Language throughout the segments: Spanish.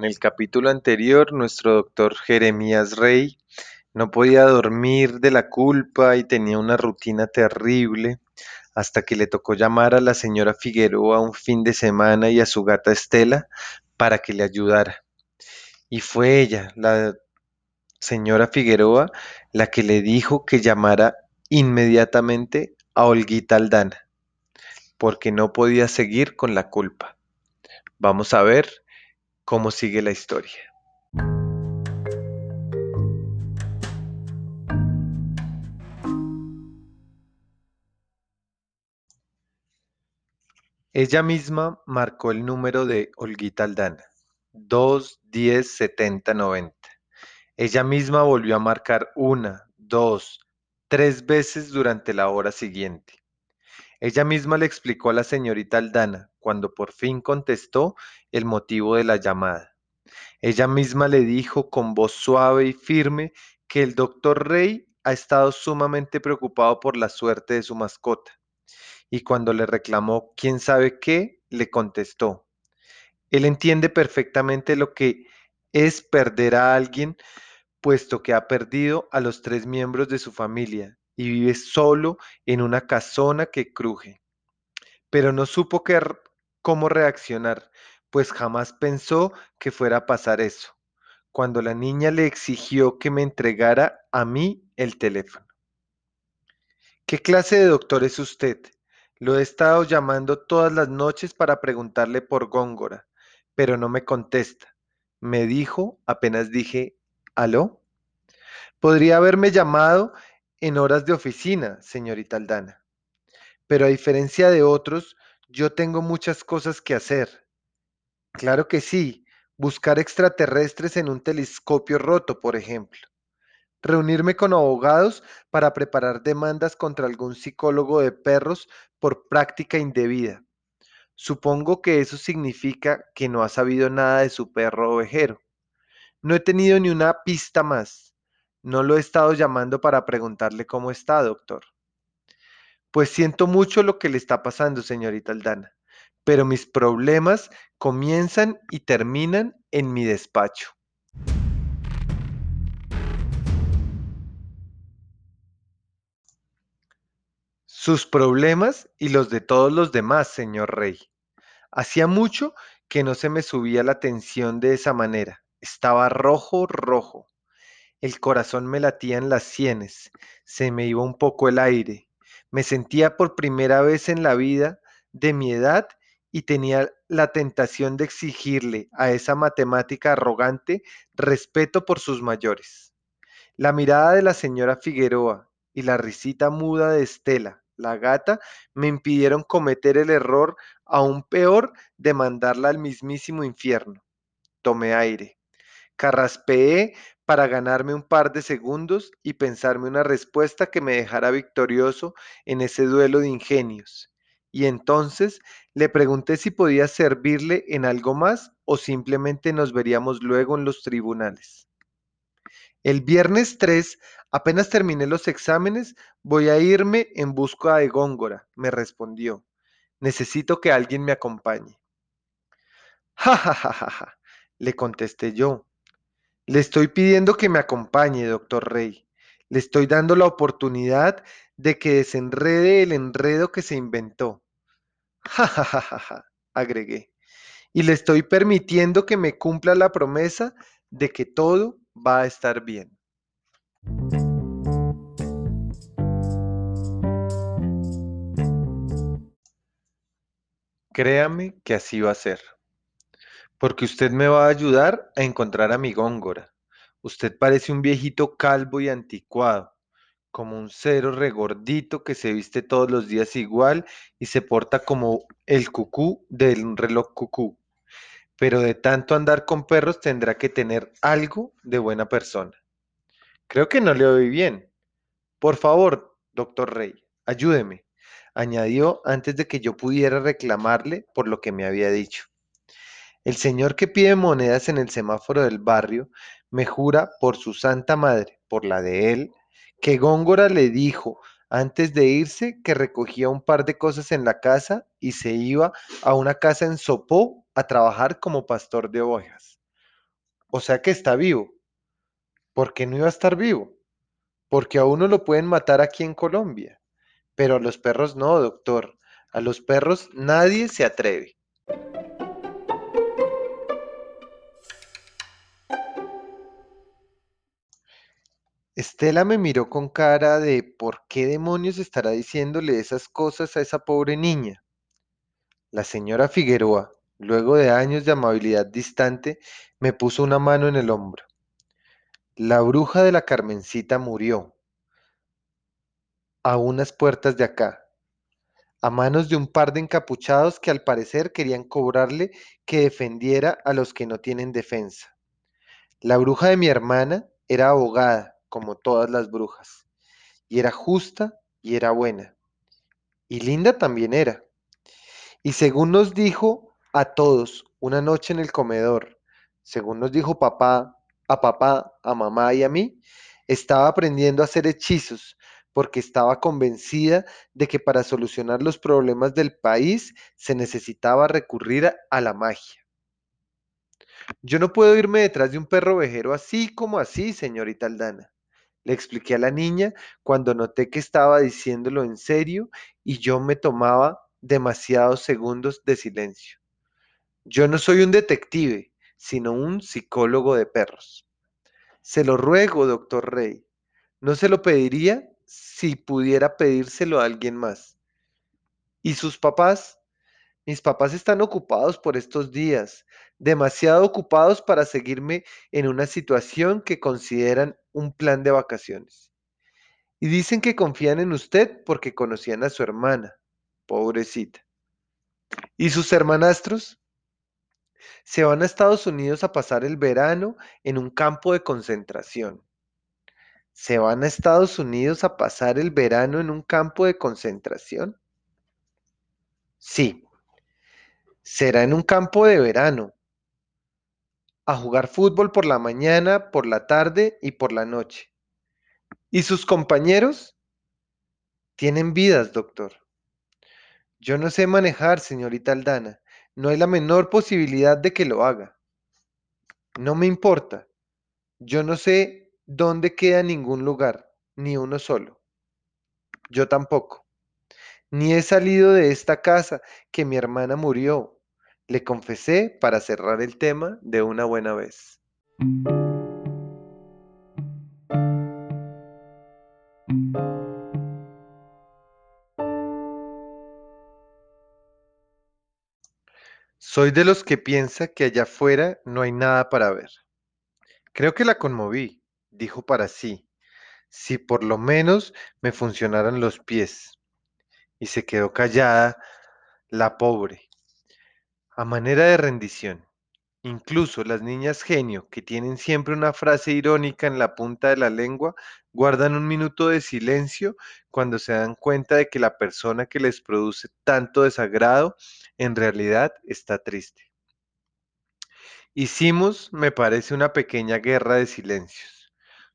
En el capítulo anterior, nuestro doctor Jeremías Rey no podía dormir de la culpa y tenía una rutina terrible hasta que le tocó llamar a la señora Figueroa un fin de semana y a su gata Estela para que le ayudara. Y fue ella, la señora Figueroa, la que le dijo que llamara inmediatamente a Olguita Aldana, porque no podía seguir con la culpa. Vamos a ver cómo sigue la historia. Ella misma marcó el número de Olguita Aldana, 2, 10, 70, 90. Ella misma volvió a marcar una, dos, tres veces durante la hora siguiente. Ella misma le explicó a la señorita Aldana, cuando por fin contestó, el motivo de la llamada. Ella misma le dijo con voz suave y firme que el doctor Rey ha estado sumamente preocupado por la suerte de su mascota. Y cuando le reclamó quién sabe qué, le contestó. Él entiende perfectamente lo que es perder a alguien, puesto que ha perdido a los tres miembros de su familia y vive solo en una casona que cruje. Pero no supo cómo reaccionar, pues jamás pensó que fuera a pasar eso, cuando la niña le exigió que me entregara a mí el teléfono. ¿Qué clase de doctor es usted? Lo he estado llamando todas las noches para preguntarle por Góngora, pero no me contesta. Me dijo, apenas dije, ¿aló? Podría haberme llamado en horas de oficina, señorita Aldana. Pero a diferencia de otros, yo tengo muchas cosas que hacer. Claro que sí, buscar extraterrestres en un telescopio roto, por ejemplo. Reunirme con abogados para preparar demandas contra algún psicólogo de perros por práctica indebida. Supongo que eso significa que no ha sabido nada de su perro ovejero. No he tenido ni una pista más. No lo he estado llamando para preguntarle cómo está, doctor. Pues siento mucho lo que le está pasando, señorita Aldana, pero mis problemas comienzan y terminan en mi despacho. Sus problemas y los de todos los demás, señor Rey. Hacía mucho que no se me subía la tensión de esa manera. Estaba rojo, rojo. El corazón me latía en las sienes, se me iba un poco el aire. Me sentía por primera vez en la vida de mi edad y tenía la tentación de exigirle a esa matemática arrogante respeto por sus mayores. La mirada de la señora Figueroa y la risita muda de Estela, la gata, me impidieron cometer el error aún peor de mandarla al mismísimo infierno. Tomé aire. Carraspeé para ganarme un par de segundos y pensarme una respuesta que me dejara victorioso en ese duelo de ingenios. Y entonces le pregunté si podía servirle en algo más o simplemente nos veríamos luego en los tribunales. El viernes 3, apenas terminé los exámenes, voy a irme en busca de Góngora, me respondió. Necesito que alguien me acompañe. Ja, ja, ja, ja, ja, le contesté yo. Le estoy pidiendo que me acompañe, doctor Rey. Le estoy dando la oportunidad de que desenrede el enredo que se inventó. Ja, ja, ja, ja, agregué. Y le estoy permitiendo que me cumpla la promesa de que todo va a estar bien. Créame que así va a ser. Porque usted me va a ayudar a encontrar a mi Góngora. Usted parece un viejito calvo y anticuado, como un cero regordito que se viste todos los días igual y se porta como el cucú del reloj cucú. Pero de tanto andar con perros tendrá que tener algo de buena persona. Creo que no le oí bien. Por favor, doctor Rey, ayúdeme, añadió antes de que yo pudiera reclamarle por lo que me había dicho. El señor que pide monedas en el semáforo del barrio me jura por su santa madre, por la de él, que Góngora le dijo antes de irse que recogía un par de cosas en la casa y se iba a una casa en Sopó a trabajar como pastor de ovejas. O sea que está vivo. ¿Por qué no iba a estar vivo? Porque a uno lo pueden matar aquí en Colombia. Pero a los perros no, doctor. A los perros nadie se atreve. Estela me miró con cara de ¿por qué demonios estará diciéndole esas cosas a esa pobre niña? La señora Figueroa, luego de años de amabilidad distante, me puso una mano en el hombro. La bruja de la Carmencita murió a unas puertas de acá, a manos de un par de encapuchados que al parecer querían cobrarle que defendiera a los que no tienen defensa. La bruja de mi hermana era abogada como todas las brujas, y era justa y era buena, y linda también era. Y según nos dijo a todos una noche en el comedor, según nos dijo papá, a papá, a mamá y a mí, estaba aprendiendo a hacer hechizos porque estaba convencida de que para solucionar los problemas del país se necesitaba recurrir a la magia. Yo no puedo irme detrás de un perro vejero así como así, señorita Aldana. Le expliqué a la niña cuando noté que estaba diciéndolo en serio y yo me tomaba demasiados segundos de silencio. Yo no soy un detective, sino un psicólogo de perros. Se lo ruego, doctor Rey. No se lo pediría si pudiera pedírselo a alguien más. ¿Y sus papás? Mis papás están ocupados por estos días, demasiado ocupados para seguirme en una situación que consideran un plan de vacaciones. Y dicen que confían en usted porque conocían a su hermana, pobrecita. ¿Y sus hermanastros? Se van a Estados Unidos a pasar el verano en un campo de concentración. ¿Se van a Estados Unidos a pasar el verano en un campo de concentración? Sí, será en un campo de verano, a jugar fútbol por la mañana, por la tarde y por la noche. ¿Y sus compañeros? Tienen vidas, doctor. Yo no sé manejar, señorita Aldana. No hay la menor posibilidad de que lo haga. No me importa. Yo no sé dónde queda ningún lugar, ni uno solo. Yo tampoco. Ni he salido de esta casa que mi hermana murió, le confesé para cerrar el tema de una buena vez. Soy de los que piensa que allá afuera no hay nada para ver. Creo que la conmoví, dijo para sí, si por lo menos me funcionaran los pies. Y se quedó callada la pobre, a manera de rendición. Incluso las niñas genio, que tienen siempre una frase irónica en la punta de la lengua, guardan un minuto de silencio cuando se dan cuenta de que la persona que les produce tanto desagrado en realidad está triste. Hicimos, me parece, una pequeña guerra de silencios.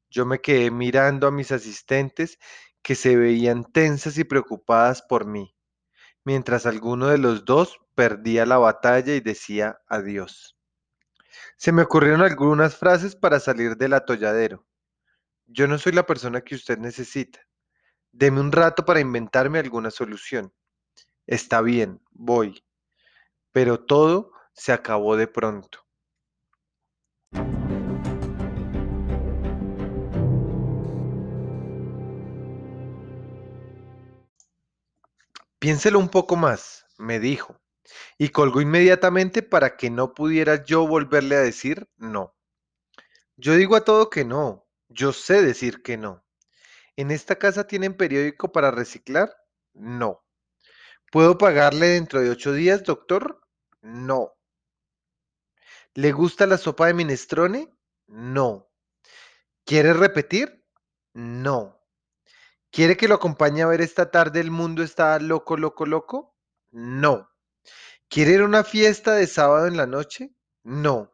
Yo me quedé mirando a mis asistentes que se veían tensas y preocupadas por mí mientras alguno de los dos perdía la batalla y decía adiós. Se me ocurrieron algunas frases para salir del atolladero. Yo no soy la persona que usted necesita. Deme un rato para inventarme alguna solución. Está bien, voy. Pero todo se acabó de pronto. Piénselo un poco más, me dijo, y colgó inmediatamente para que no pudiera yo volverle a decir no. Yo digo a todo que no, yo sé decir que no. ¿En esta casa tienen periódico para reciclar? No. ¿Puedo pagarle dentro de ocho días, doctor? No. ¿Le gusta la sopa de minestrone? No. ¿Quiere repetir? No. ¿Quiere que lo acompañe a ver esta tarde El mundo está loco, loco, loco? No. ¿Quiere ir a una fiesta de sábado en la noche? No.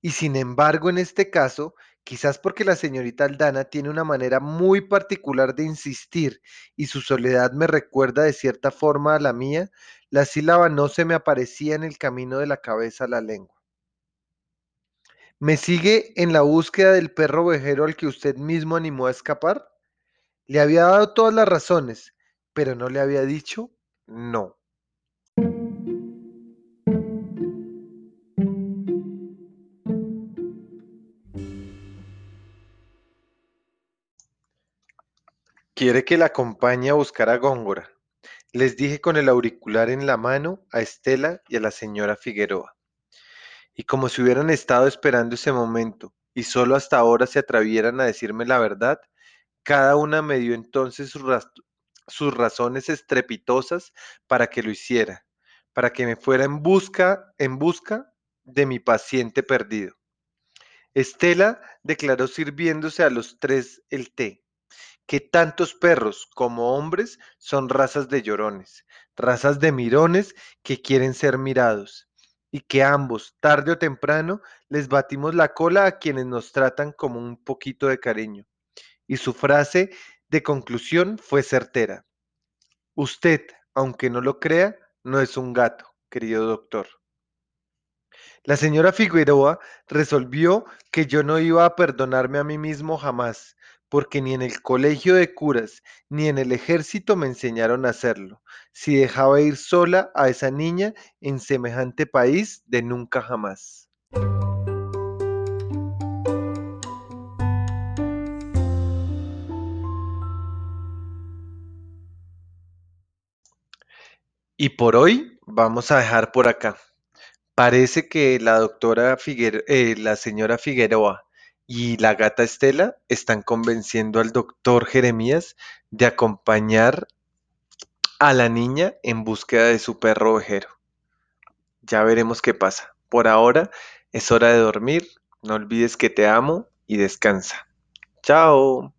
Y sin embargo, en este caso, quizás porque la señorita Aldana tiene una manera muy particular de insistir y su soledad me recuerda de cierta forma a la mía, la sílaba no se me aparecía en el camino de la cabeza a la lengua. ¿Me sigue en la búsqueda del perro ovejero al que usted mismo animó a escapar? Le había dado todas las razones, pero no le había dicho no. Quiere que la acompañe a buscar a Góngora. Les dije con el auricular en la mano a Estela y a la señora Figueroa. Y como si hubieran estado esperando ese momento y solo hasta ahora se atrevieran a decirme la verdad, cada una me dio entonces sus, sus razones estrepitosas para que lo hiciera, para que me fuera en busca, en busca de mi paciente perdido. Estela declaró sirviéndose a los tres el té que tantos perros como hombres son razas de llorones, razas de mirones que quieren ser mirados, y que ambos, tarde o temprano, les batimos la cola a quienes nos tratan como un poquito de cariño. Y su frase de conclusión fue certera. Usted, aunque no lo crea, no es un gato, querido doctor. La señora Figueroa resolvió que yo no iba a perdonarme a mí mismo jamás, porque ni en el colegio de curas ni en el ejército me enseñaron a hacerlo, si dejaba ir sola a esa niña en semejante país de nunca jamás. Y por hoy vamos a dejar por acá. Parece que la doctora Figueroa, la señora Figueroa y la gata Estela están convenciendo al doctor Jeremías de acompañar a la niña en búsqueda de su perro ovejero. Ya veremos qué pasa. Por ahora es hora de dormir. No olvides que te amo y descansa. Chao.